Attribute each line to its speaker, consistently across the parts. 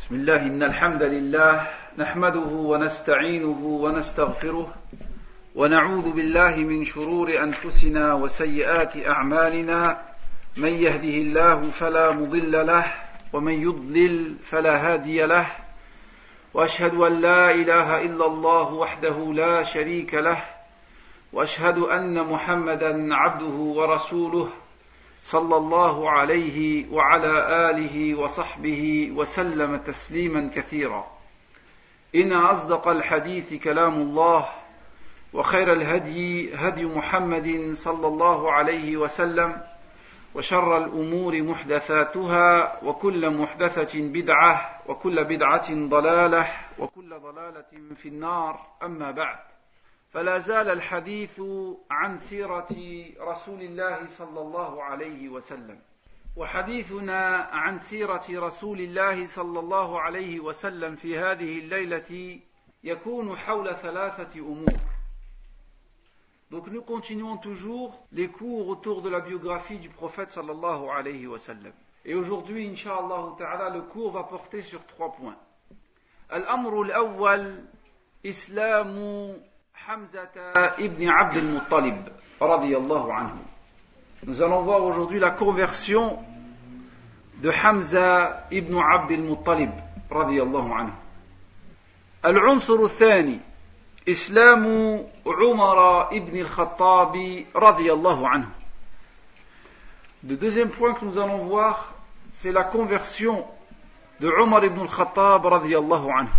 Speaker 1: بسم الله إن الحمد لله نحمده ونستعينه ونستغفره ونعوذ بالله من شرور أنفسنا وسيئات أعمالنا. من يهده الله فلا مضل له ومن يضلل فلا هادي له. وأشهد أن لا إله إلا الله وحده لا شريك له. وأشهد أن محمدا عبده ورسوله. صلى الله عليه وعلى آله وصحبه وسلم تسليما كثيرا. إن أصدق الحديث كلام الله وخير الهدي هدي محمد صلى الله عليه وسلم وشر الأمور محدثاتها وكل محدثة بدعة وكل بدعة ضلالة وكل ضلالة في النار. أما بعد فلا زال الحديث عن سيرة رسول الله صلى الله عليه وسلم وحديثنا عن سيرة رسول الله صلى الله عليه وسلم في هذه الليلة يكون حول ثلاثة أمور Donc nous continuons toujours les cours autour de la biographie du prophète sallallahu alayhi wa sallam. Et aujourd'hui, inshallah ta'ala, le cours va porter sur trois points. Al-amru al-awwal, islamu Hamzata ibn Abd al-Muttalib, radiyallahu anhu. Nous allons voir aujourd'hui la conversion de Hamza ibn Abd al-Muttalib, radiyallahu anhu. العنصر الثاني إسلام عمر ibn al-Khattab radiyallahu anhu. Le deuxième point que nous allons voir, c'est la conversion de Umar ibn al-Khattab radiyallahu anhu.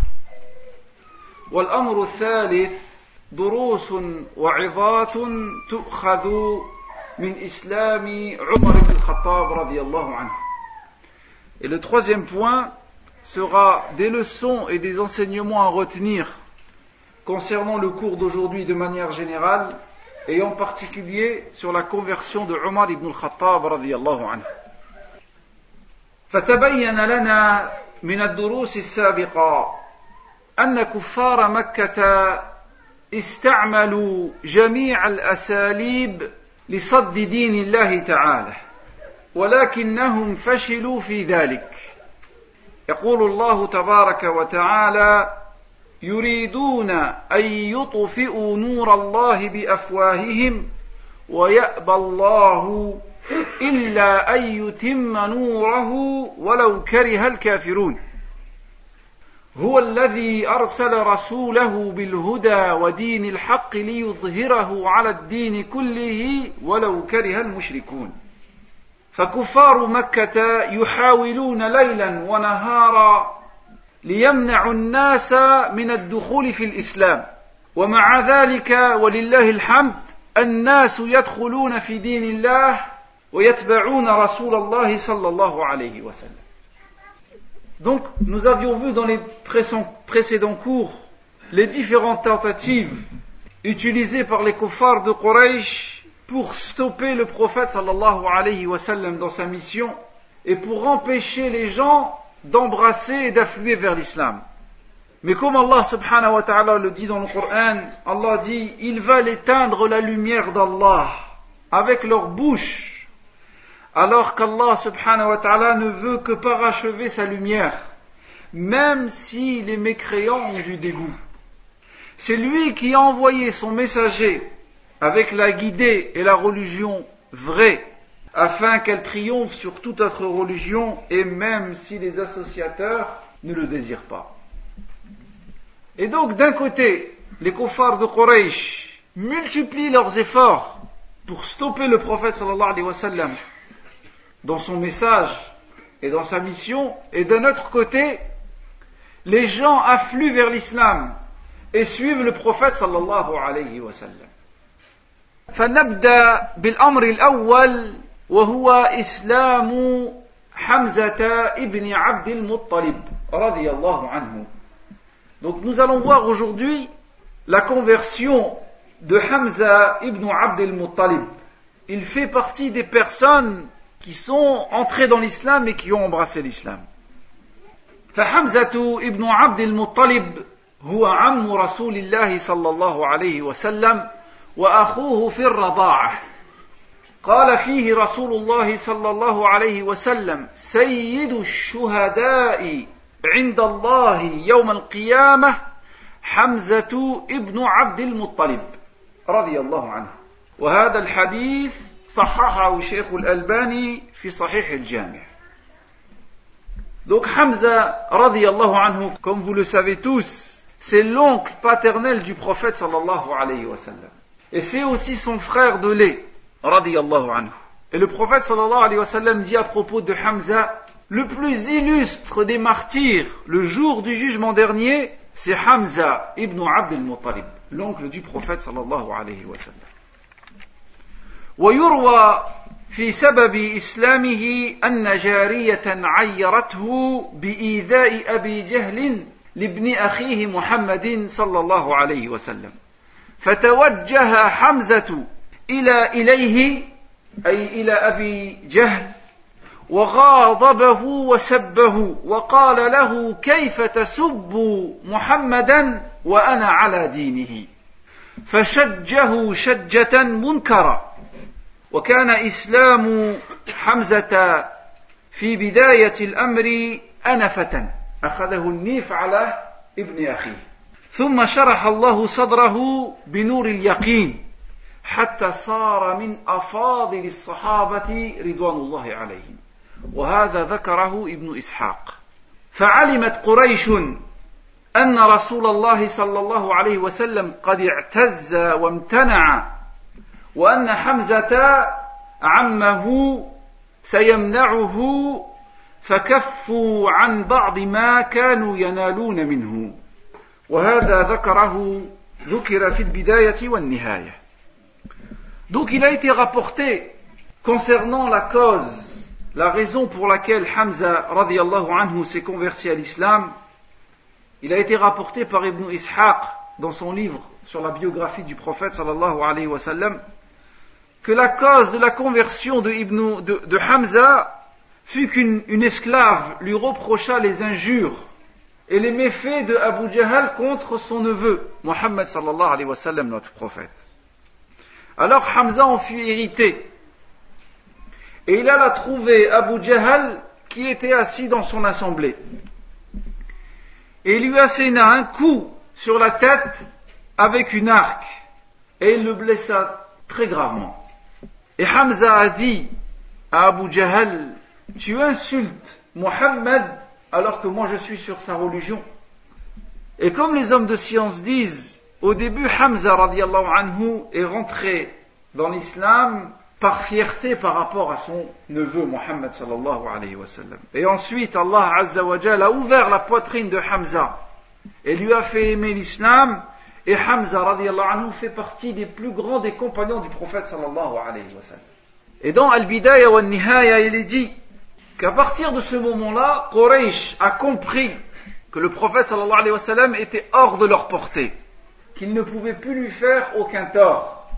Speaker 1: والأمر الثالث دروس وعظات تؤخذ من إسلام عمر بن الخطاب رضي الله عنه. Et le troisième point sera des leçons et des enseignements à retenir concernant le cours d'aujourd'hui de manière générale et en particulier sur la conversion de Omar ibn al-Khattab radiyallahu anhu. فتبين لنا من الدروس السابقة أن كفار مكة استعملوا جميع الأساليب لصد دين الله تعالى ولكنهم فشلوا في ذلك. يقول الله تبارك وتعالى يريدون أن يطفئوا نور الله بأفواههم ويأبى الله إلا أن يتم نوره ولو كره الكافرون. هو الذي أرسل رسوله بالهدى ودين الحق ليظهره على الدين كله ولو كره المشركون. فكفار مكة يحاولون ليلا ونهارا ليمنعوا الناس من الدخول في الإسلام. ومع ذلك ولله الحمد الناس يدخلون في دين الله ويتبعون رسول الله صلى الله عليه وسلم. Donc, nous avions vu dans les précédents cours les différentes tentatives utilisées par les kuffars de Quraysh pour stopper le prophète sallallahu alayhi wa sallam dans sa mission et pour empêcher les gens d'embrasser et d'affluer vers l'islam. Mais comme Allah subhanahu wa ta'ala le dit dans le Coran, Allah dit, ils veulent éteindre la lumière d'Allah avec leur bouche, alors qu'Allah subhanahu wa ta'ala ne veut que parachever sa lumière, même si les mécréants ont du dégoût. C'est lui qui a envoyé son messager avec la guidée et la religion vraie, afin qu'elle triomphe sur toute autre religion, et même si les associateurs ne le désirent pas. Et donc, d'un côté, les kuffars de Quraysh multiplient leurs efforts pour stopper le prophète sallallahu alayhi wa sallam dans son message et dans sa mission, et d'un autre côté, les gens affluent vers l'islam et suivent le prophète sallallahu alayhi wa sallam. فنبدأ بالأمر الأول وهو إسلام حمزة ابن عبد المطلب رضي الله عنه. Donc nous allons voir aujourd'hui la conversion de Hamza ibn Abd al-Muttalib. Il fait partie des personnes qui sont entrés dans l'islam et qui ont embrassé l'islam. فحمزة ابن عبد المطلب هو عم رسول الله صلى الله عليه وسلم وأخوه في الرضاعة قال فيه رسول الله صلى الله عليه وسلم سيد الشهداء عند الله يوم القيامة حمزة ابن عبد المطلب رضي الله عنه وهذا الحديث صححه شيخ الألباني في صحيح الجامع Donc Hamza, radiallahu anhu, comme vous le savez tous, c'est l'oncle paternel du prophète sallallahu alayhi wa sallam. Et c'est aussi son frère de lait, radiallahu anhu. Et le prophète sallallahu alayhi wa sallam dit à propos de Hamza, le plus illustre des martyrs, le jour du jugement dernier, c'est Hamza ibn Abd al-Muttalib, l'oncle du prophète sallallahu alayhi wa sallam. ويروى في سبب إسلامه أن جارية عيرته بإيذاء أبي جهل لابن أخيه محمد صلى الله عليه وسلم. فتوجه حمزة إلى إليه أي إلى أبي جهل وغاضبه وسبه وقال له كيف تسب محمدا وأنا على دينه؟ فشجه شجة منكرة. وكان إسلام حمزة في بداية الأمر أنفة. أخذه النيف على ابن أخيه. ثم شرح الله صدره بنور اليقين حتى صار من أفاضل الصحابة رضوان الله عليهم. وهذا ذكره ابن إسحاق. فعلمت قريش أن رسول الله صلى الله عليه وسلم قد اعتز وامتنع وأن حمزة عمه سيمنعه فكفوا عن بعض ما كانوا ينالون منه وهذا ذكره ذكر في البداية والنهاية Donc il a été rapporté concernant la cause, la raison pour laquelle Hamza radiallahu anhu s'est converti à l'islam, il a été rapporté par Ibn Ishaq dans son livre sur la biographie du prophète sallallahu alayhi wa sallam que la cause de la conversion de, Hamza fut qu'une une esclave lui reprocha les injures et les méfaits de Abu Jahl contre son neveu, Mohammed sallallahu alayhi wa sallam, notre prophète. Alors Hamza en fut irrité. Et il alla trouver Abu Jahl qui était assis dans son assemblée. Et il lui asséna un coup sur la tête avec une arc. Et il le blessa très gravement. Et Hamza a dit à Abu Jahl, tu insultes Mohammed alors que moi je suis sur sa religion. Et comme les hommes de science disent, au début Hamza radiallahu anhu est rentré dans l'islam par fierté par rapport à son neveu Mohammed sallallahu. Et ensuite Allah azza wa a ouvert la poitrine de Hamza et lui a fait aimer l'islam et Hamza radiallahu anhu fait partie des plus grands des compagnons du prophète sallallahu. Et dans Al-Bidaya wa Nihaya, il est dit qu'à partir de ce moment-là, Quraysh a compris que le prophète sallallahu était hors de leur portée, qu'il ne pouvait plus lui faire aucun tort.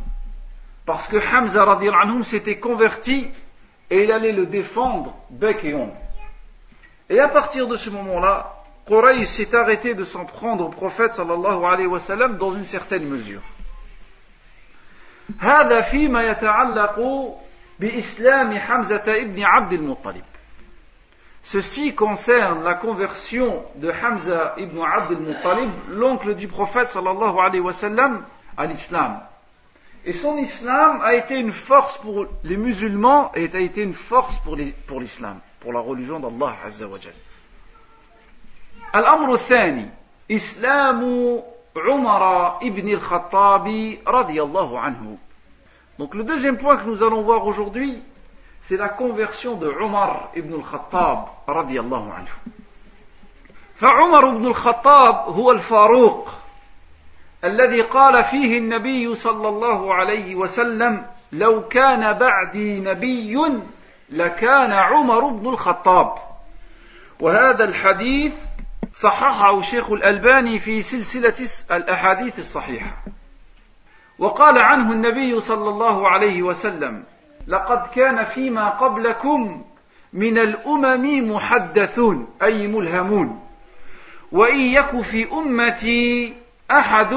Speaker 1: Parce que Hamza radiallahu anhu s'était converti et il allait le défendre bec et ongle. Et à partir de ce moment-là, Quraysh s'est arrêté de s'en prendre au prophète sallallahu alayhi wa sallam dans une certaine mesure. هذا فيما يتعلق بإسلام حمزة ابن عبد المطلب. Ceci concerne la conversion de Hamza ibn Abd al-Muttalib, l'oncle du prophète sallallahu alayhi wa sallam, à l'islam. Et son islam a été une force pour les musulmans et a été une force pour l'islam, pour, pour la religion d'Allah azza wa jalla. الأمر الثاني إسلام عمر ابن الخطاب رضي الله عنه Donc le deuxième point que nous allons voir aujourd'hui, c'est la conversion de Omar ibn al-Khattab الله عنه. فعمر بن الخطاب هو الفاروق الذي قال فيه النبي صلى الله عليه وسلم لو كان بعدي نبي لكان عمر بن الخطاب وهذا الحديث صححه شيخ الألباني في سلسلة الأحاديث الصحيحة. وقال عنه النبي صلى الله عليه وسلم لقد كان فيما قبلكم من الأمم محدثون أي ملهمون وإن يك في أمتي أحد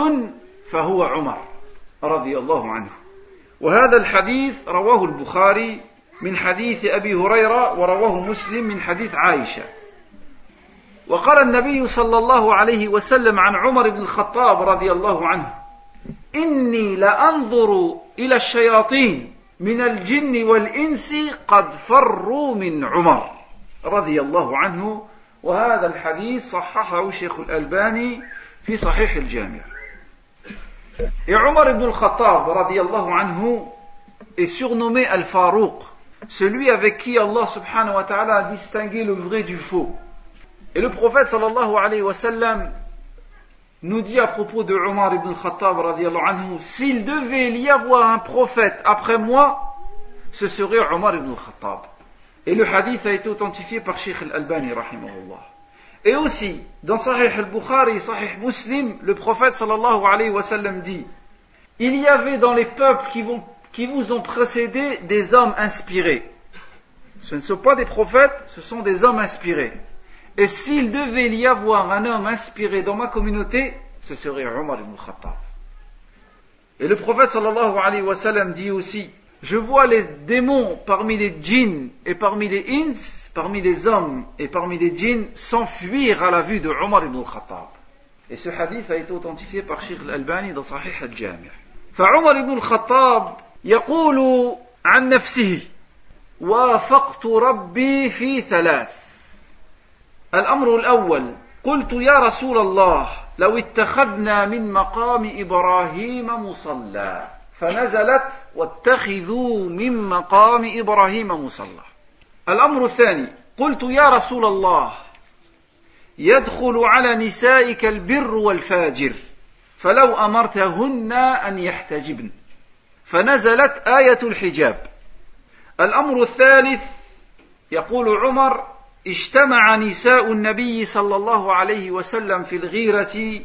Speaker 1: فهو عمر رضي الله عنه. وهذا الحديث رواه البخاري من حديث أبي هريرة ورواه مسلم من حديث عائشة. وقال النبي صلى الله عليه وسلم عن عمر بن الخطاب رضي الله عنه إني لأنظر إلى الشياطين من الجن والإنس قد فروا من عمر رضي الله عنه وهذا الحديث صححه الشيخ الألباني في صحيح الجامع Et Omar ibn al-Khattab, radiallahu anhu, est surnommé Al-Farouq, celui avec qui Allah subhanahu wa ta'ala a distingué le vrai du faux. Et le prophète nous dit à propos de Omar ibn radiallahu anhu, s'il devait y avoir un prophète après moi, ce serait Omar ibn al-Khattab. Et le hadith a été authentifié par Sheikh al-Albani, rahimahullah. Et aussi, dans Sahih al-Bukhari, Sahih Muslim, le prophète sallallahu dit Il y avait dans les peuples qui vous ont précédé des hommes inspirés. Ce ne sont pas des prophètes, ce sont des hommes inspirés. Et s'il devait y avoir un homme inspiré dans ma communauté, ce serait Omar ibn Khattab. Et le prophète sallallahu alayhi wa sallam dit aussi Je vois les démons parmi les djinns et parmi les ins parmi les hommes et parmi les djinns s'enfuir à la vue de Omar ibn al-Khattab. Et ce hadith a été authentifié par Sheikh al-Albani dans Sahih al-Jami'. فعمر بن الخطاب يقول عن نفسه وافقت ربي في ثلاث الأمر الأول قلت يا رسول الله لو اتخذنا من مقام إبراهيم مصلى فنزلت واتخذوا من مقام إبراهيم مصلى. الأمر الثاني قلت يا رسول الله يدخل على نسائك البر والفاجر فلو أمرتهن أن يحتجبن. فنزلت آية الحجاب. الأمر الثالث يقول عمر اجتمع نساء النبي صلى الله عليه وسلم في الغيرة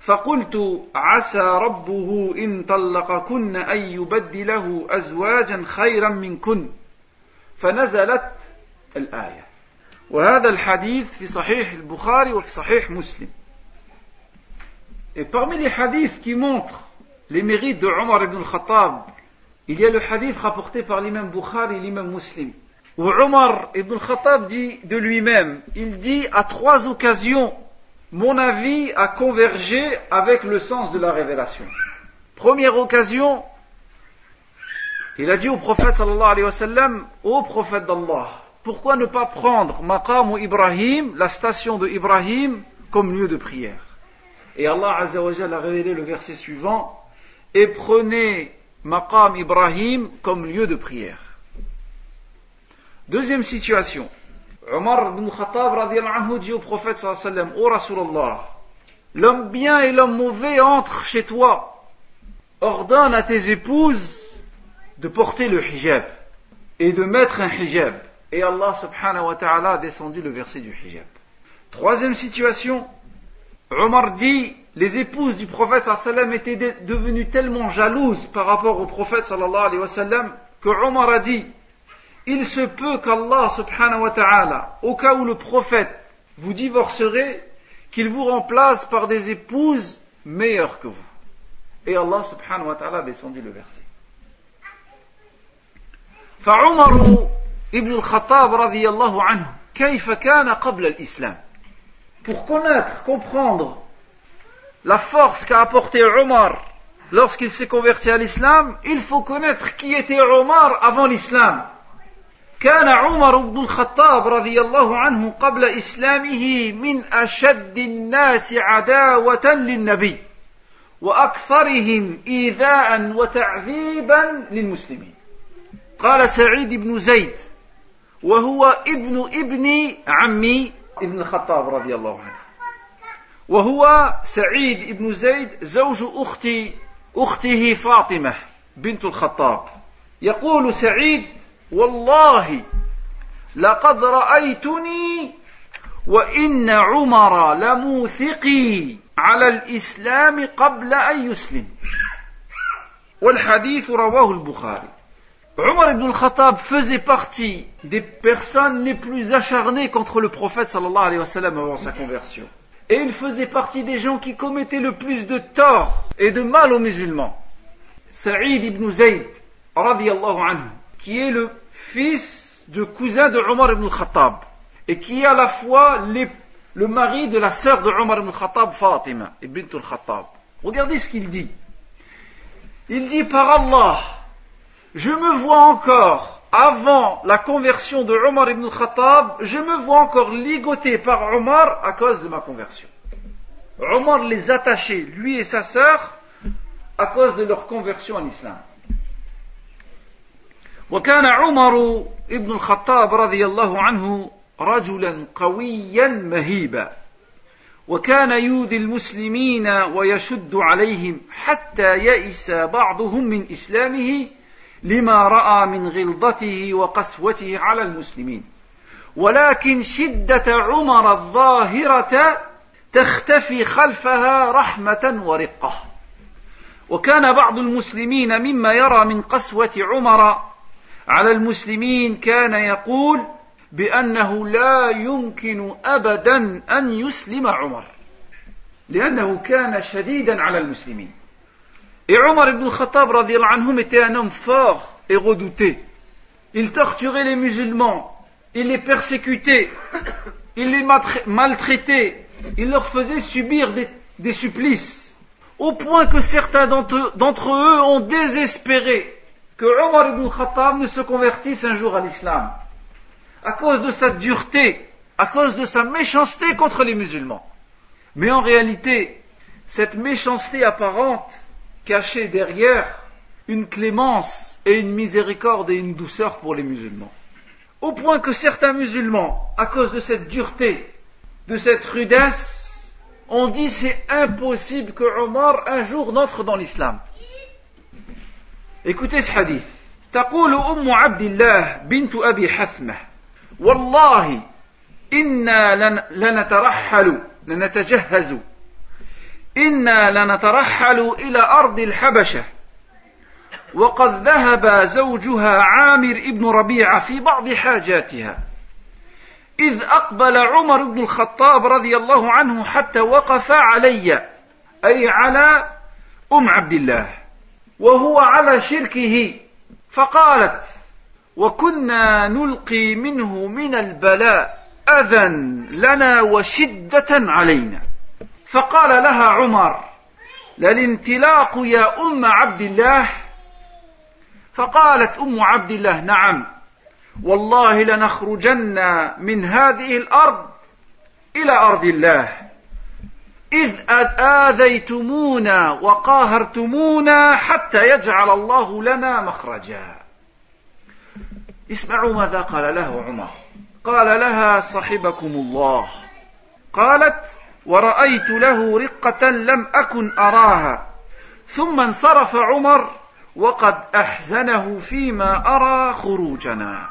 Speaker 1: فقلت عسى ربه إن طلقكن أن يبدله أزواجا خيرا منكن. فنزلت الآية. وهذا الحديث في صحيح البخاري وفي صحيح مسلم. Et parmi les hadiths qui montrent les mérites de Omar ibn al-Khattab, il y a le hadith rapporté par l'imam Bukhari et l'imam Muslim, où Omar ibn al-Khattab dit de lui-même, il dit à trois occasions, mon avis a convergé avec le sens de la révélation. Première occasion, il a dit au prophète sallallahu alayhi wa sallam, ô prophète d'Allah, pourquoi ne pas prendre Maqam ou Ibrahim, la station de Ibrahim, comme lieu de prière? Et Allah Azzawajal a révélé le verset suivant Et prenez Maqam Ibrahim comme lieu de prière. Deuxième situation. Omar ibn Khattab anhu dit au prophète sallallahu Ô Rasulallah, l'homme bien et l'homme mauvais entrent chez toi. Ordonne à tes épouses de porter le hijab et de mettre un hijab. Et Allah subhanahu wa ta'ala a descendu le verset du hijab. Troisième situation, Omar dit, les épouses du prophète sallam étaient devenues tellement jalouses par rapport au prophète sallallahu alayhi wa sallam que Omar a dit, il se peut qu'Allah subhanahu wa ta'ala, au cas où le prophète vous divorcerait, qu'il vous remplace par des épouses meilleures que vous. Et Allah subhanahu wa ta'ala a descendu le verset. فعمر ابن الخطاب رضي الله عنه كيف كان قبل الإسلام Pour connaître, comprendre la force qu'a apporté Omar lorsqu'il s'est converti à l'islam, il faut connaître qui était Omar avant l'islam. كان عمر بن الخطاب رضي الله عنه قبل إسلامه من أشد الناس عداوة للنبي وأكثرهم إيذاء وتعذيبا للمسلمين. قال سعيد بن زيد وهو ابن ابن عمي ابن الخطاب رضي الله عنه. وهو سعيد بن زيد زوج أختي أخته فاطمة بنت الخطاب. يقول سعيد والله لقد رأيتني وإن عمر لموثقي على الإسلام قبل أن يسلم والحديث رواه البخاري Omar ibn al-Khattab faisait partie des personnes les plus acharnées contre le prophète sallallahu alayhi wa sallam avant sa conversion. Et il faisait partie des gens qui commettaient le plus de tort et de mal aux musulmans. Saïd ibn Zayd, radiallahu anhu, qui est le fils de cousin de Omar ibn al-Khattab, et qui est à la fois le mari de la sœur de Omar ibn Khattab, Fatima, ibn al-Khattab. Regardez ce qu'il dit. Il dit par Allah, je me vois encore, avant la conversion de Omar ibn Khattab, je me vois encore ligoté par Omar à cause de ma conversion. Omar les attachait, lui et sa sœur, à cause de leur conversion en islam. وكان عمر ابن الخطاب رضي الله عنه رجلا قويا مهيبا وكان يؤذي المسلمين ويشد عليهم حتى يئس بعضهم من إسلامه لما رأى من غلظته وقسوته على المسلمين. ولكن شدة عمر الظاهرة تختفي خلفها رحمة ورقة. وكان بعض المسلمين مما يرى من قسوة عمر على المسلمين كان يقول بأنه لا يمكن أبدا أن يسلم عمر لأنه كان شديدا على المسلمين Et Omar ibn Khattab anhum était un homme fort et redouté. Il torturait les musulmans, il les persécutait, il les maltraitait, il leur faisait subir des, des supplices, au point que certains d'entre eux ont désespéré que Omar ibn Khattab ne se convertisse un jour à l'islam, à cause de sa dureté, à cause de sa méchanceté contre les musulmans. Mais en réalité, cette méchanceté apparente cachait derrière une clémence et une miséricorde et une douceur pour les musulmans. Au point que certains musulmans, à cause de cette dureté, de cette rudesse, ont dit c'est impossible que Omar un jour n'entre dans l'islam. Écoutez ce hadith. تقول أم عبد الله بنت أبي حثمة والله إنا لنترحل لنتجهز إنا لنترحل إلى أرض الحبشة وقد ذهب زوجها عامر ابن ربيعة في بعض حاجاتها إذ أقبل عمر بن الخطاب رضي الله عنه حتى وقف علي أي على أم عبد الله. وهو على شركه. فقالت وكنا نلقي منه من البلاء. اذى لنا وشدة علينا. فقال لها عمر للانطلاق يا أم عبد الله. فقالت أم عبد الله نعم. والله لنخرجن من هذه الأرض إلى أرض الله. إذ آذيتمونا وقاهرتمونا حتى يجعل الله لنا مخرجا. اسمعوا ماذا قال له عمر. قال لها صحبكم الله. قالت ورأيت له رقة لم أكن أراها. ثم انصرف عمر وقد أحزنه فيما أرى خروجنا.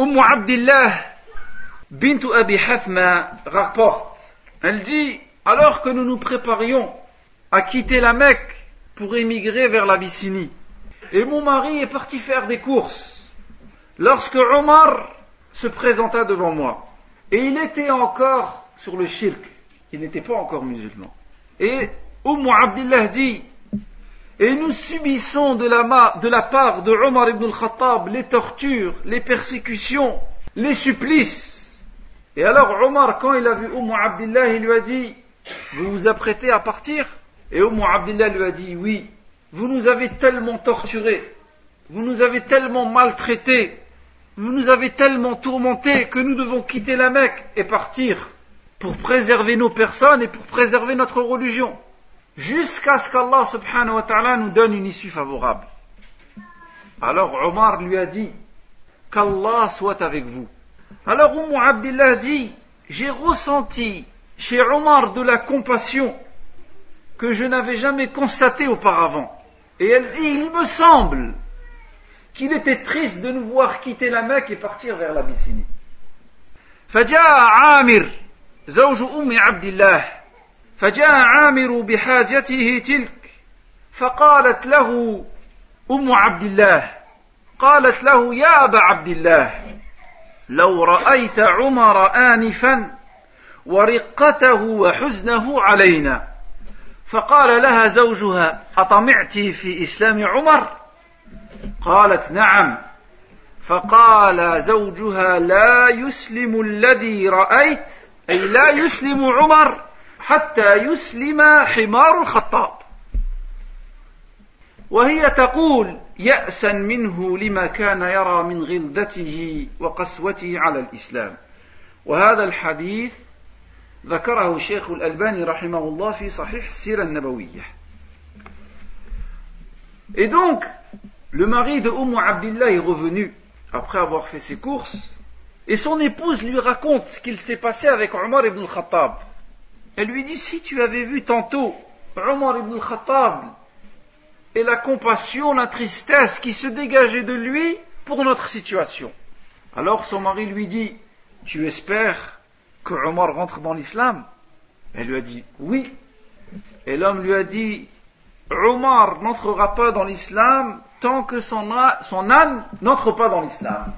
Speaker 1: أم عبد الله بنت أبي حثمة rapporte Elle dit, alors que nous nous préparions à quitter la Mecque pour émigrer vers l'Abyssinie, et mon mari est parti faire des courses, lorsque Omar se présenta devant moi, et il était encore sur le shirk, il n'était pas encore musulman. Et Umm Abdullah dit, et nous subissons de la, de la part de Omar ibn al-Khattab les tortures, les persécutions, les supplices, et alors Omar, quand il a vu Umm Abdillah, il lui a dit, vous vous apprêtez à partir? Et Umm Abdillah lui a dit, oui, vous nous avez tellement torturés, vous nous avez tellement maltraités, vous nous avez tellement tourmentés que nous devons quitter la Mecque et partir pour préserver nos personnes et pour préserver notre religion, jusqu'à ce qu'Allah subhanahu wa ta'ala nous donne une issue favorable. Alors Omar lui a dit, qu'Allah soit avec vous. Alors Umm Abdillah dit, j'ai ressenti chez Omar de la compassion que je n'avais jamais constatée auparavant. Et elle dit, il me semble qu'il était triste de nous voir quitter la Mecque et partir vers l'Abyssinie. فجاء عامر زوج أم عبد الله فجاء عامر بحاجته تلك فقالت له أم عبد الله قالت له يا أبا عبد الله لو رأيت عمر آنفا ورقته وحزنه علينا. فقال لها زوجها أطمعت في إسلام عمر؟ قالت نعم. فقال زوجها لا يسلم الذي رأيت أي لا يسلم عمر حتى يسلم حمار الخطاب. وهي تقول يأسا منه لما كان يرى من غلدته وقسوته على الإسلام وهذا الحديث ذكره الشيخ الألباني رحمه الله في صحيح السيرة النبوية Et donc, le mari de Umm Abdillah est revenu après avoir fait ses courses, et son épouse lui raconte ce qu'il s'est passé avec Omar ibn al-Khattab. Elle lui dit, si tu avais vu tantôt Omar ibn al-Khattab et la compassion, la tristesse qui se dégageait de lui pour notre situation. Alors son mari lui dit, tu espères que Omar rentre dans l'islam? Elle lui a dit, oui. Et l'homme lui a dit, Omar n'entrera pas dans l'islam tant que son, âne n'entre pas dans l'islam.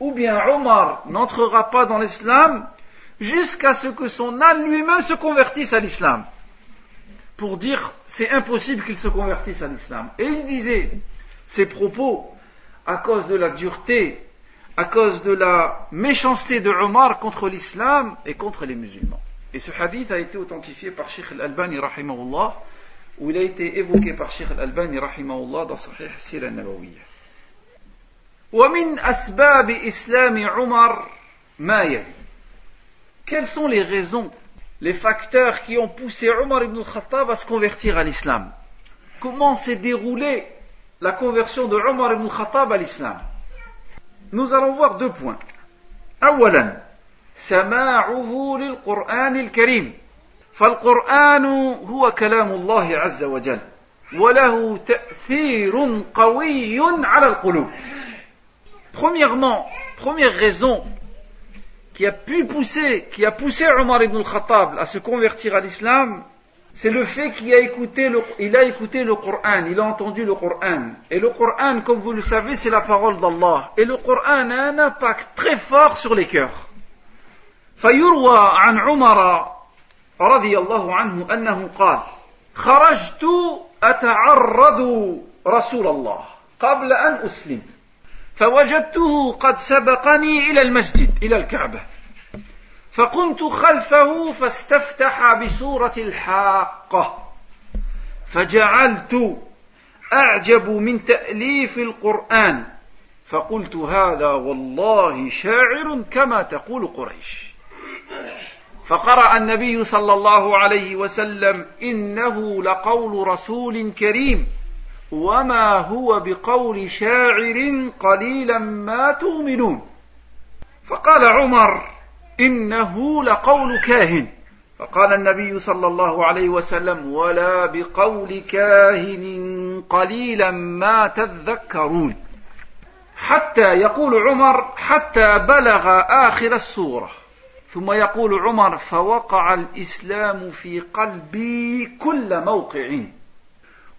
Speaker 1: Ou bien Omar n'entrera pas dans l'islam jusqu'à ce que son âne lui-même se convertisse à l'islam Pour dire c'est impossible qu'il se convertisse à l'islam. Et il disait ces propos à cause de la dureté, à cause de la méchanceté de Omar contre l'islam et contre les musulmans. Et ce hadith a été authentifié par Sheikh al-Albani rahimahullah où il a été évoqué par Sheikh Al-Albani rahimahullah dans Sahih Sira Nabawiyya. ومن أسباب إسلام عمر ما يلي Quelles sont les raisons, les facteurs qui ont poussé Omar ibn al-Khattab à se convertir à l'islam Comment s'est déroulée la conversion de Omar ibn al-Khattab à l'islam Nous allons voir deux points. أولا سماعه للقرآن الكريم فالقرآن هو كلام الله عز وجل وله تأثير قوي على القلوب Premièrement, première raison qui a pu pousser, qui a poussé Omar ibn al-Khattab à se convertir à l'islam, c'est le fait qu'il a écouté le, il a écouté le Coran, il a entendu le Coran. Et le Coran, comme vous le savez, c'est la parole d'Allah. Et le Coran a un impact très fort sur les cœurs. فيروى عن عمر رضي الله عنه أنه قال خرجت أتعرض رسول الله قبل أن أسلم فوجدته قد سبقني إلى المسجد إلى الكعبة. فقمت خلفه فاستفتح بسورة الحاقة. فجعلت أعجب من تأليف القرآن. فقلت هذا والله شاعر كما تقول قريش. فقرأ النبي صلى الله عليه وسلم إنه لقول رسول كريم. وما هو بقول شاعر قليلا ما تؤمنون فقال عمر إنه لقول كاهن فقال النبي صلى الله عليه وسلم ولا بقول كاهن قليلا ما تذكرون حتى يقول عمر حتى بلغ آخر السورة ثم يقول عمر فوقع الإسلام في قلبي كل موقع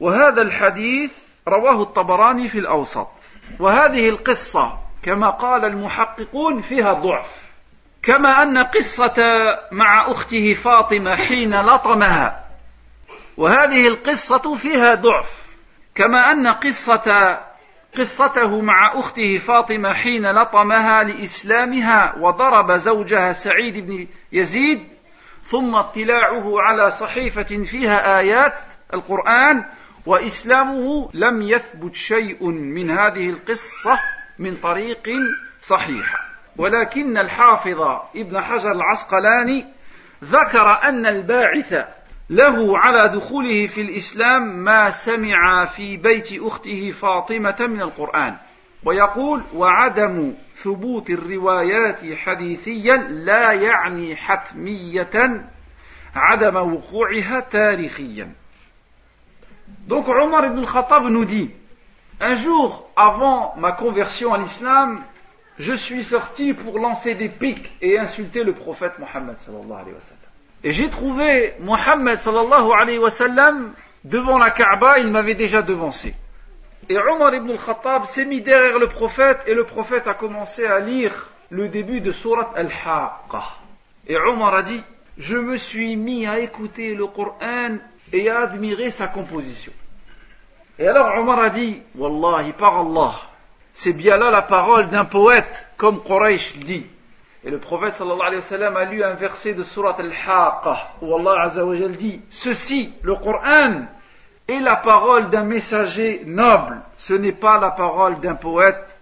Speaker 1: وهذا الحديث رواه الطبراني في الأوسط. وهذه القصة كما قال المحققون فيها ضعف. كما أن قصة مع أخته فاطمة حين لطمها. وهذه القصة فيها ضعف. كما أن قصة قصته مع أخته فاطمة حين لطمها لإسلامها وضرب زوجها سعيد بن يزيد ثم اطلاعه على صحيفة فيها آيات القرآن وإسلامه لم يثبت شيء من هذه القصة من طريق صحيحة ولكن الحافظ ابن حجر العسقلاني ذكر أن الباعث له على دخوله في الإسلام ما سمع في بيت أخته فاطمة من القرآن. ويقول وعدم ثبوت الروايات حديثيا لا يعني حتمية عدم وقوعها تاريخيا. Donc Omar ibn al-Khattab nous dit Un jour avant ma conversion à l'islam, je suis sorti pour lancer des pics et insulter le prophète Mohammed. Et j'ai trouvé Mohammed sallallahu devant la Kaaba, il m'avait déjà devancé. Et Omar ibn al-Khattab s'est mis derrière le prophète et le prophète a commencé à lire le début de Surat Al-Haqqa. Et Omar a dit, je me suis mis à écouter le Coran et à admirer sa composition. Et alors Omar a dit, Wallahi, par Allah, c'est bien là la parole d'un poète, comme Quraysh dit. Et le prophète sallallahu alayhi wa a lu un verset de surat al-Haqqa où Allah azza wa dit Ceci, le Coran, est la parole d'un messager noble. Ce n'est pas la parole d'un poète,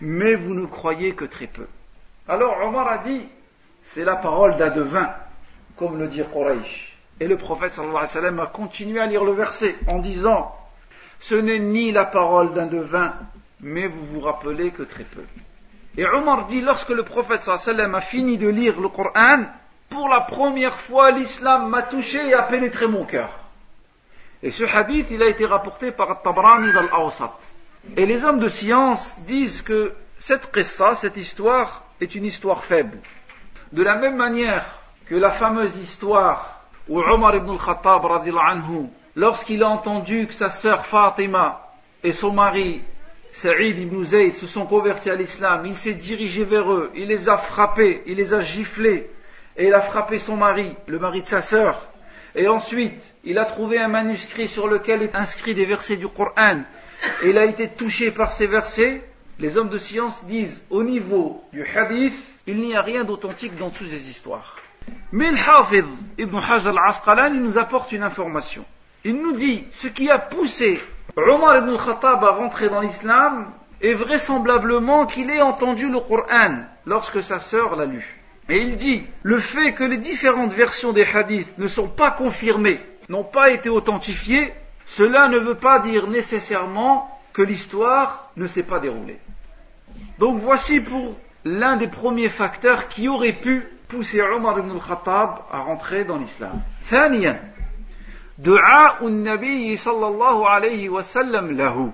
Speaker 1: mais vous ne croyez que très peu. Alors Omar a dit C'est la parole d'un devin, comme le dit Quraysh. Et le prophète a continué à lire le verset en disant Ce n'est ni la parole d'un devin, mais vous vous rappelez que très peu. Et Omar dit, lorsque le prophète a fini de lire le Coran, pour la première fois, l'islam m'a touché et a pénétré mon cœur. Et ce hadith, il a été rapporté par Tabrani dans l'Awsat. Et les hommes de science disent que cette qissa, cette histoire, est une histoire faible. De la même manière que la fameuse histoire ibn al-Khattab, lorsqu'il a entendu que sa sœur Fatima et son mari Saïd ibn Zayd se sont convertis à l'islam, il s'est dirigé vers eux, il les a frappés, il les a giflés, et il a frappé son mari, le mari de sa sœur. Et ensuite, il a trouvé un manuscrit sur lequel est inscrit des versets du Coran, et il a été touché par ces versets. Les hommes de science disent, au niveau du hadith, il n'y a rien d'authentique dans toutes ces histoires. Mais le ibn Hajar al-Asqalani nous apporte une information. Il nous dit, ce qui a poussé Omar ibn Khattab a rentré dans l'islam et vraisemblablement qu'il ait entendu le Coran lorsque sa sœur l'a lu. Et il dit, le fait que les différentes versions des hadiths ne sont pas confirmées, n'ont pas été authentifiées, cela ne veut pas dire nécessairement que l'histoire ne s'est pas déroulée. Donc voici pour l'un des premiers facteurs qui aurait pu pousser Omar ibn Khattab à rentrer dans l'islam. دعاء النبي صلى الله عليه وسلم له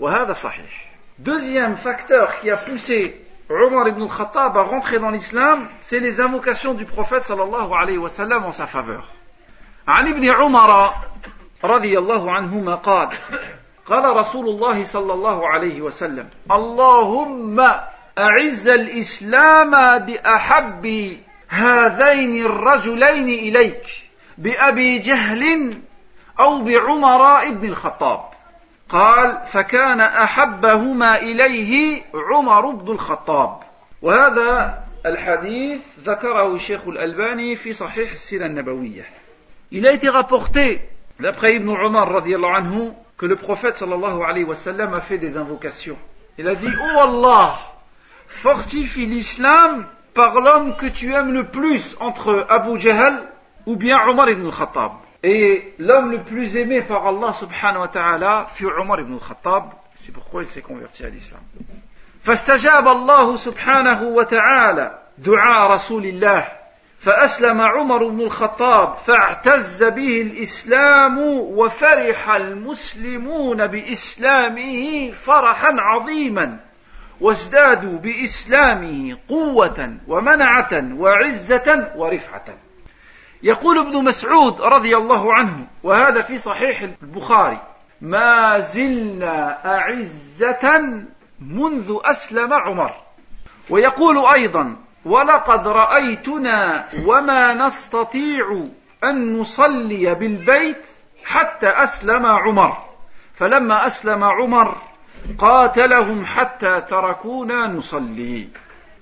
Speaker 1: وهذا صحيح Deuxième facteur qui a poussé Omar ibn al-Khattab à rentrer dans l'islam, c'est les invocations du prophète sallallahu alayhi wa sallam en sa faveur. عن ابن عمر رضي الله عنهما قال قال رسول الله صلى الله عليه وسلم اللهم أعز الإسلام بأحب هذين الرجلين إليك بأبي جهل أو بعمر بن الخطاب قال فكان أحبهما إليه عمر بن الخطاب وهذا الحديث ذكره الشيخ الألباني في صحيح السيرة النبوية Il a été rapporté d'après Ibn Omar radiallahu anhu que le prophète sallallahu alayhi wa sallam a fait des invocations. Il a dit Oh Allah, fortifie l'islam par l'homme que tu aimes le plus entre Abu Jahl ou bien Omar ibn al-Khattab. Et l'homme le plus aimé par Allah subhanahu wa ta'ala fut Omar ibn al-Khattab. C'est pourquoi il s'est converti à l'islam. فاستجاب الله سبحانه وتعالى دعاء رسول الله فأسلم عمر بن الخطاب فاعتز به الإسلام وفرح المسلمون بإسلامه فرحا عظيما وازدادوا بإسلامه قوة ومنعة وعزة ورفعة. يقول ابن مسعود رضي الله عنه وهذا في صحيح البخاري ما زلنا أعزة منذ أسلم عمر ويقول أيضا ولقد رأيتنا وما نستطيع أن نصلي بالبيت حتى أسلم عمر فلما أسلم عمر قاتلهم حتى تركونا نصلي.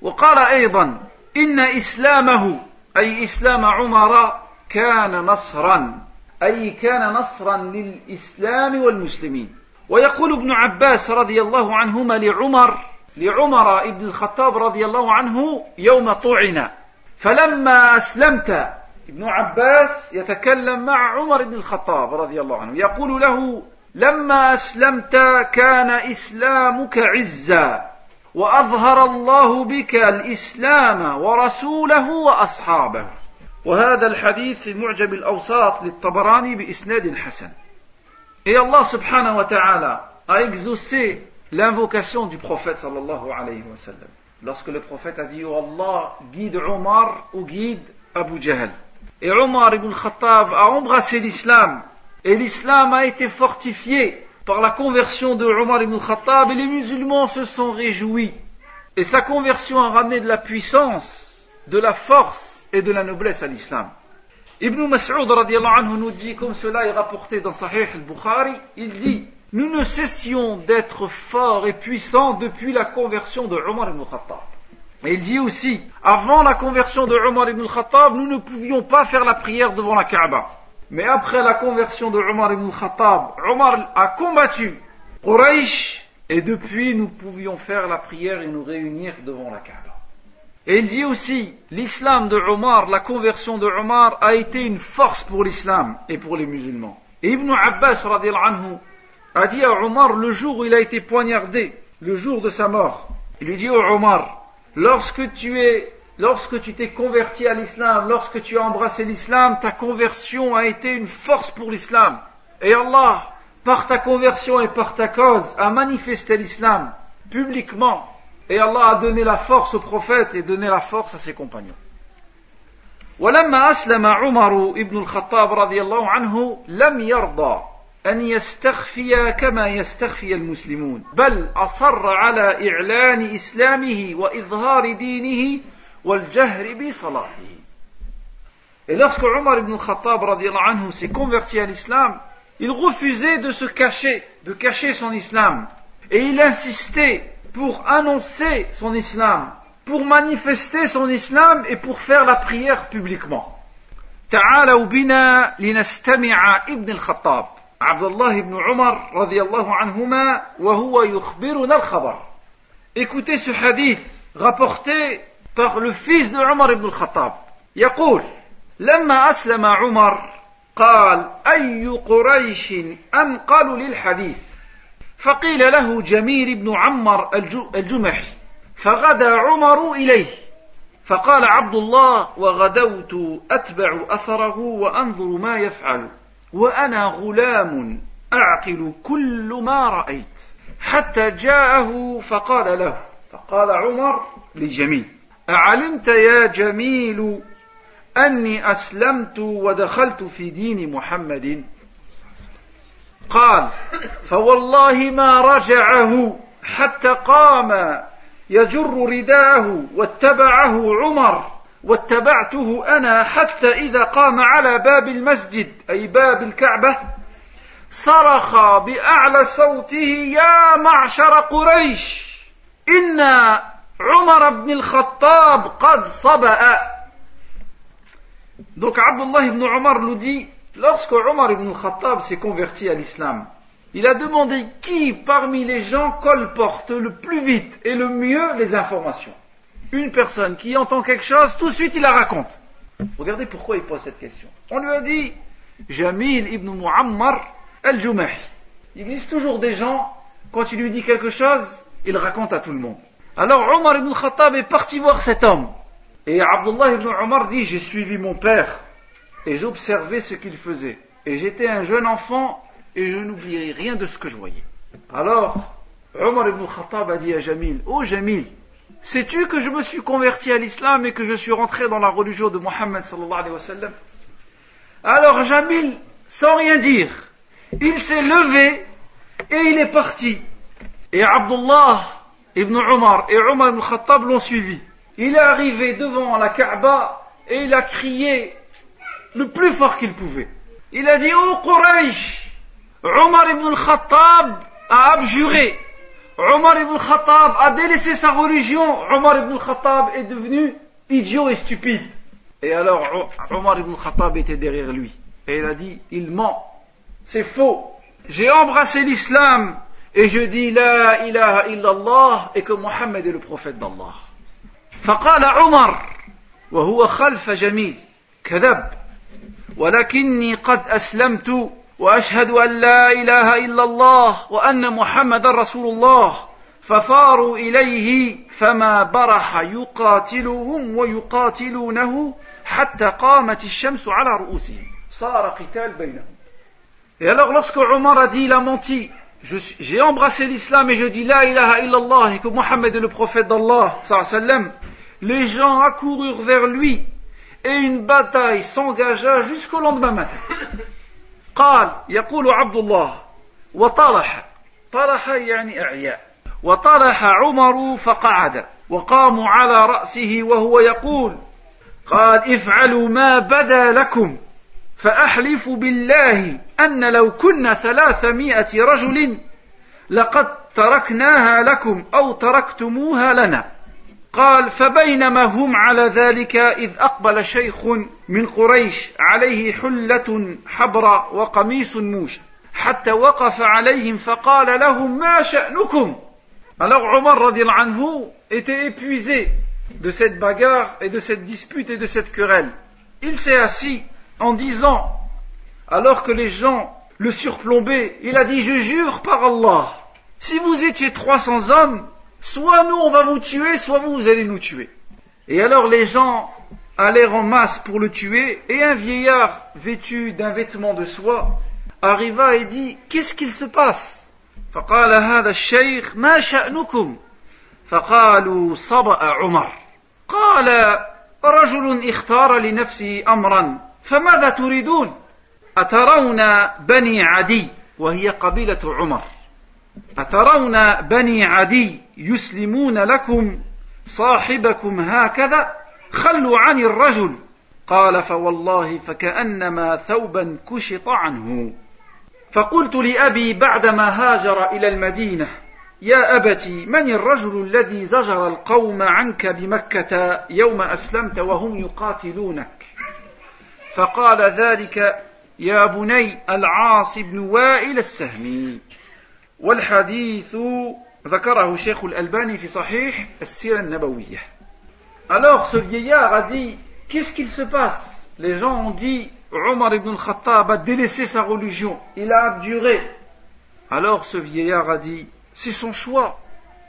Speaker 1: وقال أيضا إن إسلامه أي إسلام عمر كان نصرا أي كان نصرا للإسلام والمسلمين. ويقول ابن عباس رضي الله عنهما لعمر لعمر ابن الخطاب رضي الله عنه يوم طعن. فلما أسلمت ابن عباس يتكلم مع عمر بن الخطاب رضي الله عنه. يقول له لما أسلمت كان إسلامك عزا وأظهر الله بك الإسلام ورسوله وأصحابه وهذا الحديث في معجم الأوساط للطبراني بإسناد حسن subhanahu wa ta'ala a exaucé l'invocation du prophète sallallahu alayhi wa sallam. Lorsque le prophète a dit, oh Allah, guide Omar ou guide Abu Jahl. Et Omar ibn Khattab a embrassé l'islam. Et l'islam a été fortifié par la conversion de Omar ibn Khattab et les musulmans se sont réjouis. Et sa conversion a ramené de la puissance, de la force et de la noblesse à l'islam. Ibn Mas'ud anhu nous dit, comme cela est rapporté dans Sahih al-Bukhari, il dit, nous ne cessions d'être forts et puissants depuis la conversion de Omar ibn Khattab. Et il dit aussi, avant la conversion de Omar ibn Khattab, nous ne pouvions pas faire la prière devant la Kaaba. Mais après la conversion de Omar ibn Khattab, Omar a combattu Quraysh et depuis nous pouvions faire la prière et nous réunir devant la Kaaba. Et il dit aussi, l'islam de Omar, la conversion de Omar a été une force pour l'islam et pour les musulmans. Et Ibn Abbas anhu, a dit à Omar le jour où il a été poignardé, le jour de sa mort, il lui dit au Omar, lorsque tu es, lorsque tu t'es converti à l'islam, lorsque tu as embrassé l'islam, ta conversion a été une force pour l'islam. Et Allah, par ta conversion et par ta cause, a manifesté l'islam publiquement. Et Allah a donné la force au prophète et donné la force à ses compagnons. ولما أسلم عمر ابن الخطاب رضي الله عنه لم يرضى أن يستخفي كما يستخفي المسلمون بل أصر على إعلان إسلامه وإظهار دينه والجهر بصلاته Et lorsque Omar ibn al-Khattab anhu s'est converti à l'islam, il refusait de se cacher, de cacher son islam. Et il insistait pour annoncer son islam, pour manifester son islam et pour faire la prière publiquement. تعالوا بنا لنستمع ابن الخطاب عبد الله بن عمر رضي الله عنهما وهو يخبرنا الخبر Écoutez ce hadith rapporté par le fils de Omar ibn al-Khattab. يقول لما أسلم عمر قال أي قريش أنقل للحديث؟ فقيل له جميل بن عمر الجمحي فغدا عمر إليه. فقال عبد الله وغدوت أتبع أثره وأنظر ما يفعل وأنا غلام أعقل كل ما رأيت حتى جاءه فقال له. فقال عمر لجميل أعلمت يا جميل أني أسلمت ودخلت في دين محمد. قال فوالله ما رجعه حتى قام يجر رداءه واتبعه عمر واتبعته أنا حتى إذا قام على باب المسجد أي باب الكعبة. صرخ بأعلى صوته يا معشر قريش ان Omar ibn al-Khattab qad saba'a. Donc Abdullah ibn Omar nous dit, lorsque Omar ibn al-Khattab s'est converti à l'islam, il a demandé qui parmi les gens colporte le plus vite et le mieux les informations. Une personne qui entend quelque chose, tout de suite il la raconte. Regardez pourquoi il pose cette question. On lui a dit Jamil ibn Muammar al-Jumahi. Il existe toujours des gens, quand il lui dit quelque chose, il raconte à tout le monde. Alors Omar ibn Khattab est parti voir cet homme. Et Abdullah ibn Omar dit J'ai suivi mon père et j'observais ce qu'il faisait. Et j'étais un jeune enfant et je n'oublierai rien de ce que je voyais. Alors, Omar ibn Khattab a dit à Jamil, Oh Jamil, sais-tu que je me suis converti à l'islam et que je suis rentré dans la religion de Mohammed sallallahu alayhi wa sallam? Alors Jamil, sans rien dire, il s'est levé et il est parti. Et Abdullah ibn Omar et Omar ibn Khattab l'ont suivi. Il est arrivé devant la Kaaba et il a crié le plus fort qu'il pouvait. Il a dit, oh Quraysh, Omar ibn al-Khattab a abjuré. Omar ibn al-Khattab a délaissé sa religion. Omar ibn al-Khattab est devenu idiot et stupide. Et alors Omar ibn al-Khattab était derrière lui. Et il a dit, il ment. C'est faux. J'ai embrassé l'islam et je dis la ilaha illallah et que Mohammed est le prophète d'Allah. فقال عمر وهو خلف جميل كذب ولكني قد اسلمت واشهد ان لا اله الا الله وان محمدا رسول الله ففاروا اليه فما برح يقاتلهم ويقاتلونه حتى قامت الشمس على رؤوسهم صار قتال بينهم Et alors lorsque Omar a dit il a menti j'ai embrassé l'islam et je dis la ilaha illallah et que Mohammed est le prophète d'Allah sallam les gens accoururent vers lui et une bataille s'engagea jusqu'au lendemain matin. قال يقول عبد الله وطرح طرح يعني اعياء وطرح عمر فقعد وقاموا على راسه وهو يقول قال افعلوا ما بدا لكم فأحلف بالله أن لو كنا ثلاثمائة رجل لقد تركناها لكم أو تركتموها لنا. قال فبينما هم على ذلك إذ أقبل شيخ من قريش عليه حلة حبراء وقميص موش حتى وقف عليهم فقال لهم ما شأنكم؟ Alors radiallahu anhu était épuisé de cette bagarre et de cette dispute et de cette querelle. Il s'est assis en disant, alors que les gens le surplombaient, il a dit, je jure par Allah, si vous étiez 300 hommes, soit nous on va vous tuer, soit vous, vous allez nous tuer. Et alors les gens allèrent en masse pour le tuer, et un vieillard vêtu d'un vêtement de soie arriva et dit, qu'est-ce qu'il se passe فقال هذا الشيخ ما شأنكم فقالوا صبأ عمر قال رجل اختار لنفسه أمرا فماذا تريدون؟ أترون بني عدي وهي قبيلة عمر. أترون بني عدي يسلمون لكم صاحبكم هكذا؟ خلوا عن الرجل. قال فوالله فكأنما ثوبا كشط عنه. فقلت لأبي بعدما هاجر إلى المدينة يا أبتي من الرجل الذي زجر القوم عنك بمكة يوم أسلمت وهم يقاتلونك؟ فقال ذلك يا بني العاص بن وائل السهمي والحديث ذكره شيخ الألباني في صحيح السيرة النبوية Alors ce vieillard a dit, qu'est-ce qu'il se passe Les gens ont dit, Omar ibn al-Khattab a délaissé sa religion, il a abjuré. Alors ce vieillard a dit, c'est son choix,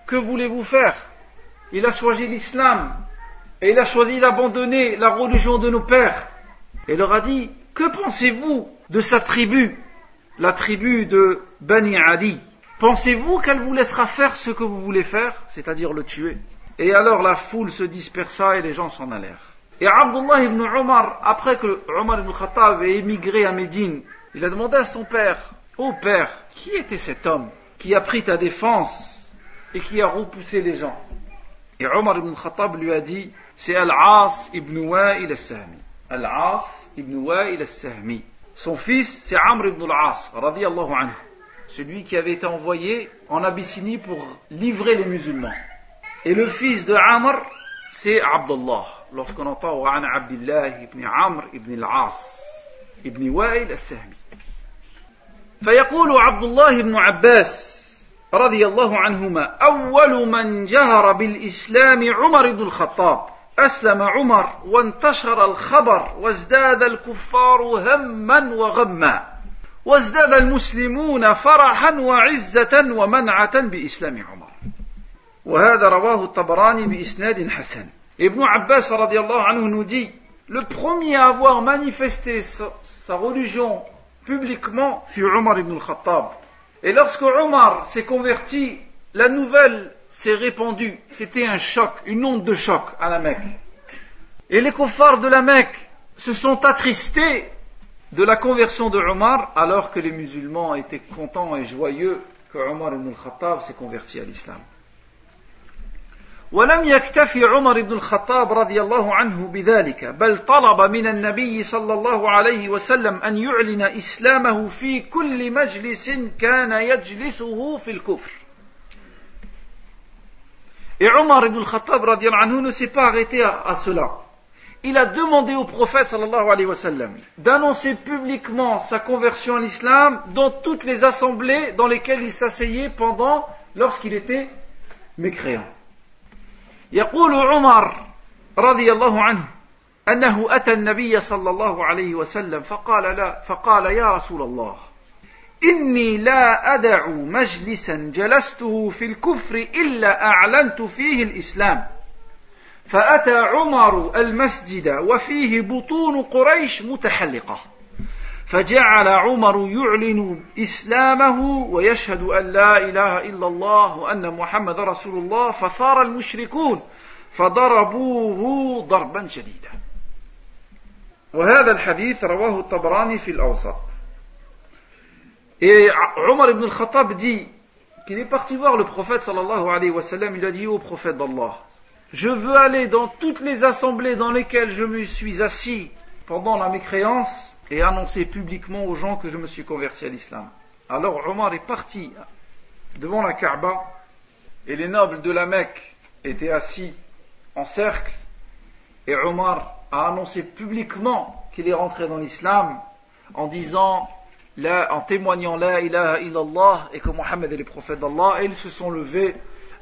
Speaker 1: que voulez-vous faire Il a choisi l'islam, et il a choisi d'abandonner la religion de nos pères. Et leur a dit, que pensez-vous de sa tribu, la tribu de Bani Adi? Pensez-vous qu'elle vous laissera faire ce que vous voulez faire, c'est-à-dire le tuer? Et alors la foule se dispersa et les gens s'en allèrent. Et Abdullah ibn Omar, après que Omar ibn Khattab ait émigré à Médine, il a demandé à son père, Ô père, qui était cet homme qui a pris ta défense et qui a repoussé les gens? Et Omar ibn Khattab lui a dit, c'est Al-As ibn Wa'il al-Sahmi. Al-As ibn Wa'il al-Sahmi. Son fils, c'est Amr ibn al-As, radiallahu anhu. Celui qui avait été envoyé en Abyssinie pour livrer les musulmans. Et le fils de Amr, c'est Abdullah. Lorsqu'on entend wa an Abdullah ibn Amr ibn al-As ibn Wa'il al-Sahmi. فيقول عبد الله بن عباس رضي الله عنهما أول من جهر بالإسلام عمر بن الخطاب أسلم عمر وانتشر الخبر وازداد الكفار هما وغما وازداد المسلمون فرحا وعزة ومنعة بإسلام عمر وهذا رواه الطبراني بإسناد حسن ابن عباس رضي الله عنه dit le premier à avoir manifesté sa, sa religion publiquement fut Omar ibn al-Khattab. Et lorsque Omar s'est converti, la nouvelle s'est répandue. C'était un choc, une onde de choc à la Mecque. Et les kuffars de la Mecque se sont attristés de la conversion de Omar alors que les musulmans étaient contents et joyeux que Omar ibn al-Khattab s'est converti à l'islam. ولم يكتفي عمر بن الخطاب رضي الله عنه بذلك بل طلب من النبي صلى الله عليه وسلم ان يعلن اسلامه في كل مجلس كان يجلسه في الكفر Et Omar ibn al-Khattab anhu ne s'est pas arrêté à, à cela. Il a demandé au prophète sallallahu alayhi wa sallam d'annoncer publiquement sa conversion à l'islam dans toutes les assemblées dans lesquelles il s'asseyait pendant lorsqu'il était mécréant. يقول عمر رضي الله عنه أنه أتى النبي صلى الله عليه وسلم فقال لا فقال يا رسول الله إني لا أدع مجلسا جلسته في الكفر إلا أعلنت فيه الإسلام. فأتى عمر المسجد وفيه بطون قريش متحلقة. فجعل عمر يعلن إسلامه ويشهد أن لا إله إلا الله وأن محمد رسول الله فثار المشركون فضربوه ضربا شديدا. وهذا الحديث رواه الطبراني في الأوسط. Et Omar ibn al-Khattab dit qu'il est parti voir le prophète sallallahu alayhi wa sallam, il a dit au prophète d'Allah, je veux aller dans toutes les assemblées dans lesquelles je me suis assis pendant la mécréance et annoncer publiquement aux gens que je me suis converti à l'islam. Alors Omar est parti devant la Kaaba et les nobles de la Mecque étaient assis en cercle et Omar a annoncé publiquement qu'il est rentré dans l'islam en disant, en témoignant La ilaha illallah et que Mohammed est le prophète d'Allah, et ils se sont levés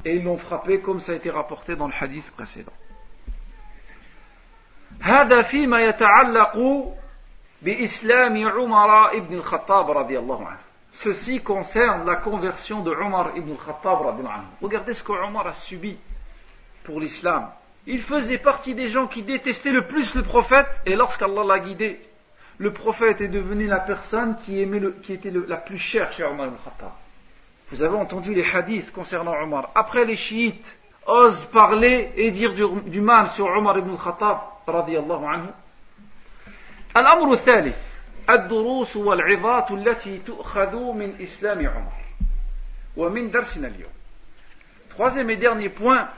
Speaker 1: et ils l'ont frappé comme ça a été rapporté dans le hadith précédent. هذا فيما يتعلق بإسلام عمر ibn الخطاب رضي الله عنه. Ceci concerne la conversion de Omar ibn al-Khattab Regardez ce que Omar a subi pour l'islam. Il faisait partie des gens qui détestaient le plus le prophète et lorsqu'Allah l'a guidé, le prophète est devenu la personne qui, aimait qui était la plus chère chez Omar ibn al-Khattab. Vous avez entendu les hadiths concernant Omar. Après les chiites osent parler et dire du, mal sur Omar ibn al-Khattab radiallahu anhu. الأمر الثالث الدروس والعظات التي تؤخذ من إسلام عمر ومن درسنا اليوم Troisième et dernier point,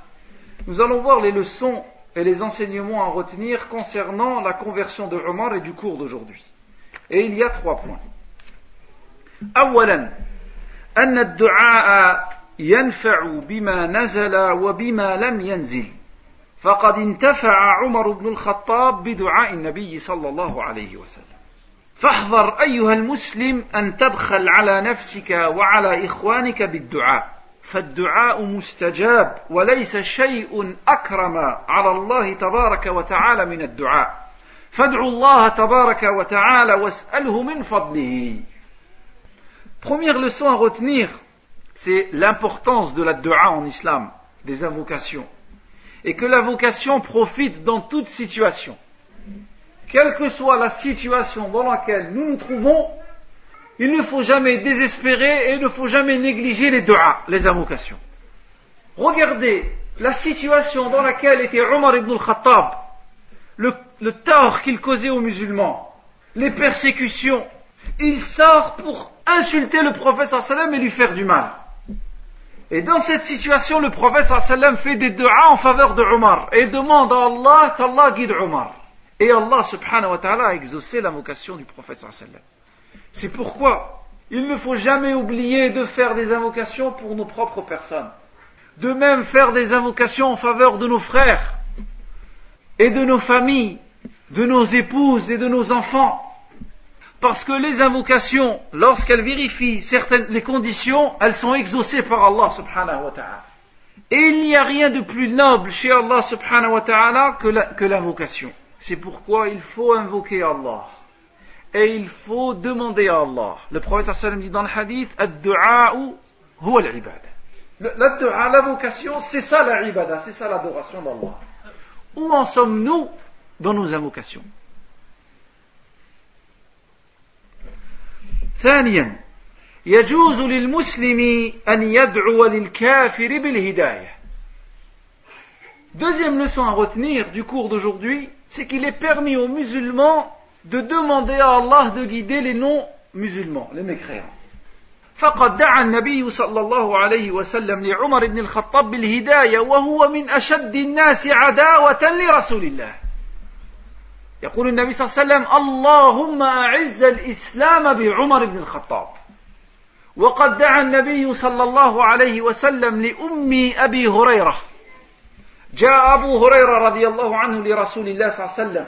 Speaker 1: nous allons voir les leçons et les enseignements à retenir concernant la conversion de Omar et du cours d'aujourd'hui. Et il y a trois points. أولا أن الدعاء ينفع بما نزل وبما لم ينزل فقد انتفع عمر بن الخطاب بدعاء النبي صلى الله عليه وسلم فاحذر أيها المسلم أن تبخل على نفسك وعلى إخوانك بالدعاء فالدعاء مستجاب وليس شيء أكرم على الله تبارك وتعالى من الدعاء فادعوا الله تبارك وتعالى واسأله من فضله Première leçon à retenir, c'est l'importance de la dua en islam, des invocations. Et que l'invocation profite dans toute situation. Quelle que soit la situation dans laquelle nous nous trouvons, il ne faut jamais désespérer et il ne faut jamais négliger les du'a, les invocations. Regardez la situation dans laquelle était Omar ibn al-Khattab, le, tort qu'il causait aux musulmans, les persécutions. Il sort pour insulter le prophète sallam et lui faire du mal. Et dans cette situation, le prophète sallam fait des du'a en faveur de Omar et demande à Allah qu'Allah guide Omar. Et Allah subhanahu wa ta'ala a exaucé la vocation du prophète sallam. C'est pourquoi il ne faut jamais oublier de faire des invocations pour nos propres personnes. De même faire des invocations en faveur de nos frères et de nos familles, de nos épouses et de nos enfants. Parce que les invocations, lorsqu'elles vérifient certaines les conditions, elles sont exaucées par Allah subhanahu wa ta'ala. Et il n'y a rien de plus noble chez Allah subhanahu wa ta'ala que l'invocation. C'est pourquoi il faut invoquer Allah et il faut demander à Allah. Le prophète sallam dit dans le hadith Ad-du'a huwa l'ibada. La dua, la vocation, c'est ça la ibada, c'est ça l'adoration d'Allah. Où en sommes-nous dans nos invocations ثانيا يجوز للمسلم أن يدعو للكافر بالهداية Deuxième leçon à retenir du cours d'aujourd'hui, c'est qu'il est permis aux musulmans de demander à Allah de guider les non-musulmans, les mécréants. فقد دعا النبي صلى الله عليه وسلم لعمر بن الخطاب بالهداية وهو من أشد الناس عداوة لرسول الله. يقول النبي صلى الله عليه وسلم اللهم أعز الإسلام بعمر بن الخطاب. وقد دعا النبي صلى الله عليه وسلم لأم أبي هريرة. جاء أبو هريرة رضي الله عنه لرسول الله صلى الله عليه وسلم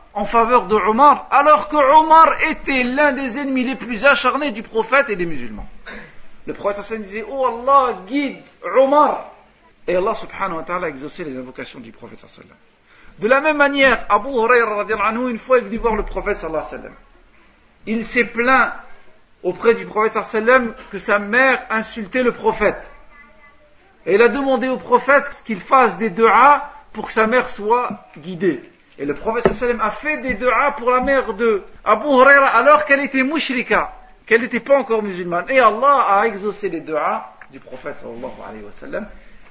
Speaker 1: en faveur de Omar, alors que Omar était l'un des ennemis les plus acharnés du prophète et des musulmans. Le prophète sallam disait, Oh Allah, guide Omar. Et Allah subhanahu wa ta'ala a exaucé les invocations du prophète sallam. De la même manière, Abu Huraira une fois est venu voir le prophète sallallahu sallam. Il s'est plaint auprès du prophète sallam que sa mère insultait le prophète. Et il a demandé au prophète qu'il fasse des du'as pour que sa mère soit guidée. Et le prophète sallam a fait des du'as pour la mère de Abu Huraira alors qu'elle était mushrika, qu'elle n'était pas encore musulmane. Et Allah a exaucé les du'as du prophète sallallahu alayhi wa sallam.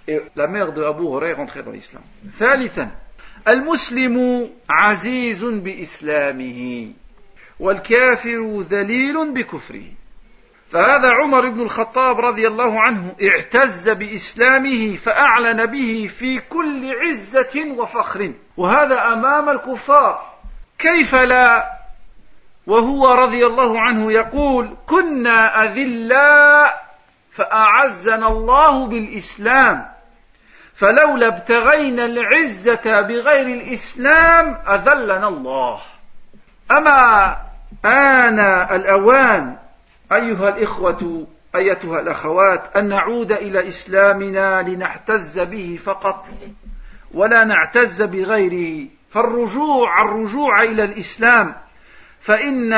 Speaker 1: Et la mère de Abu Huraira est rentrée dans l'islam. ثالثا المسلم عزيز بإسلامه والكافر ذليل بكفره فهذا عمر بن الخطاب رضي الله عنه اعتز بإسلامه فأعلن به في كل عزة وفخر. وهذا أمام الكفار. كيف لا؟ وهو رضي الله عنه يقول كنا أذلاء فأعزنا الله بالإسلام. فلولا ابتغينا العزة بغير الإسلام أذلنا الله. أما آن الأوان أيها الإخوة أيتها الأخوات أن نعود إلى إسلامنا لنعتز به فقط ولا نعتز بغيره فالرجوع الرجوع إلى الإسلام فإن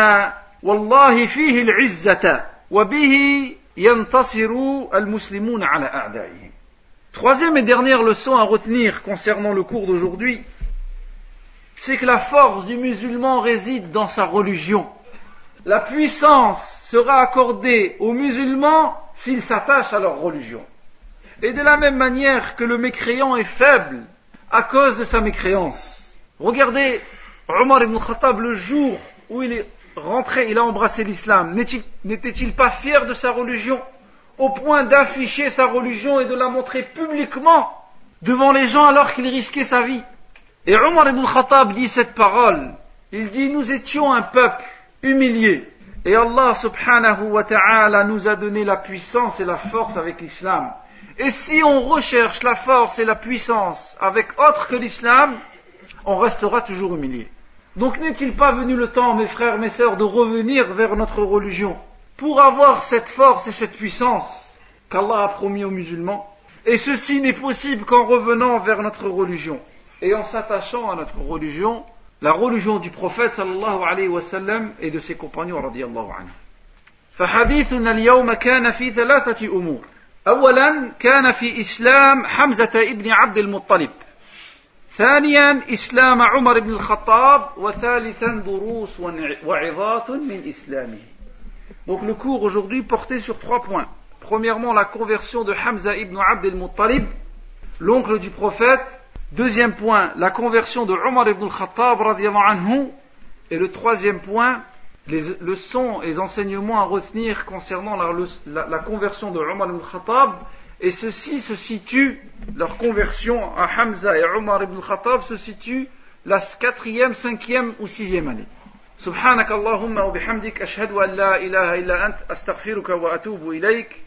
Speaker 1: والله فيه العزة وبه ينتصر المسلمون على أعدائهم Troisième et dernière leçon à retenir concernant le cours d'aujourd'hui, c'est que la force du musulman réside dans sa religion. La puissance sera accordée aux musulmans s'ils s'attachent à leur religion. Et de la même manière que le mécréant est faible à cause de sa mécréance. Regardez Omar ibn Khattab le jour où il est rentré, il a embrassé l'islam. N'était-il pas fier de sa religion au point d'afficher sa religion et de la montrer publiquement devant les gens alors qu'il risquait sa vie? Et Omar ibn Khattab dit cette parole. Il dit, nous étions un peuple humilié. Et Allah subhanahu wa ta'ala nous a donné la puissance et la force avec l'islam. Et si on recherche la force et la puissance avec autre que l'islam, on restera toujours humilié. Donc n'est-il pas venu le temps, mes frères, mes sœurs, de revenir vers notre religion pour avoir cette force et cette puissance qu'Allah a promis aux musulmans? Et ceci n'est possible qu'en revenant vers notre religion et en s'attachant à notre religion, la religion du prophète sallallahu alayhi wa sallam et de ses compagnons radiallahu anhu. فحديثنا اليوم كان في ثلاثة أمور أولا كان في إسلام حمزة ابن عبد المطلب ثانيا إسلام عمر بن الخطاب وثالثا دروس وعظات من إسلامه Donc le cours aujourd'hui portait sur trois points. Premièrement, la conversion de Hamza ibn Abd al-Muttalib, l'oncle du prophète. Deuxième point, la conversion de Omar ibn al-Khattab anhu. Et le troisième point, les leçons et enseignements à retenir concernant la, conversion de Omar ibn al-Khattab. Et ceci se situe, leur conversion à Hamza et Omar ibn al-Khattab se situe la quatrième, cinquième ou sixième année. سبحانك اللهم وبحمدك أشهد أن لا إله إلا أنت أستغفرك وأتوب إليك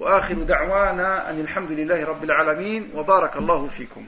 Speaker 1: وآخر دعوانا أن الحمد لله رب العالمين وبارك الله فيكم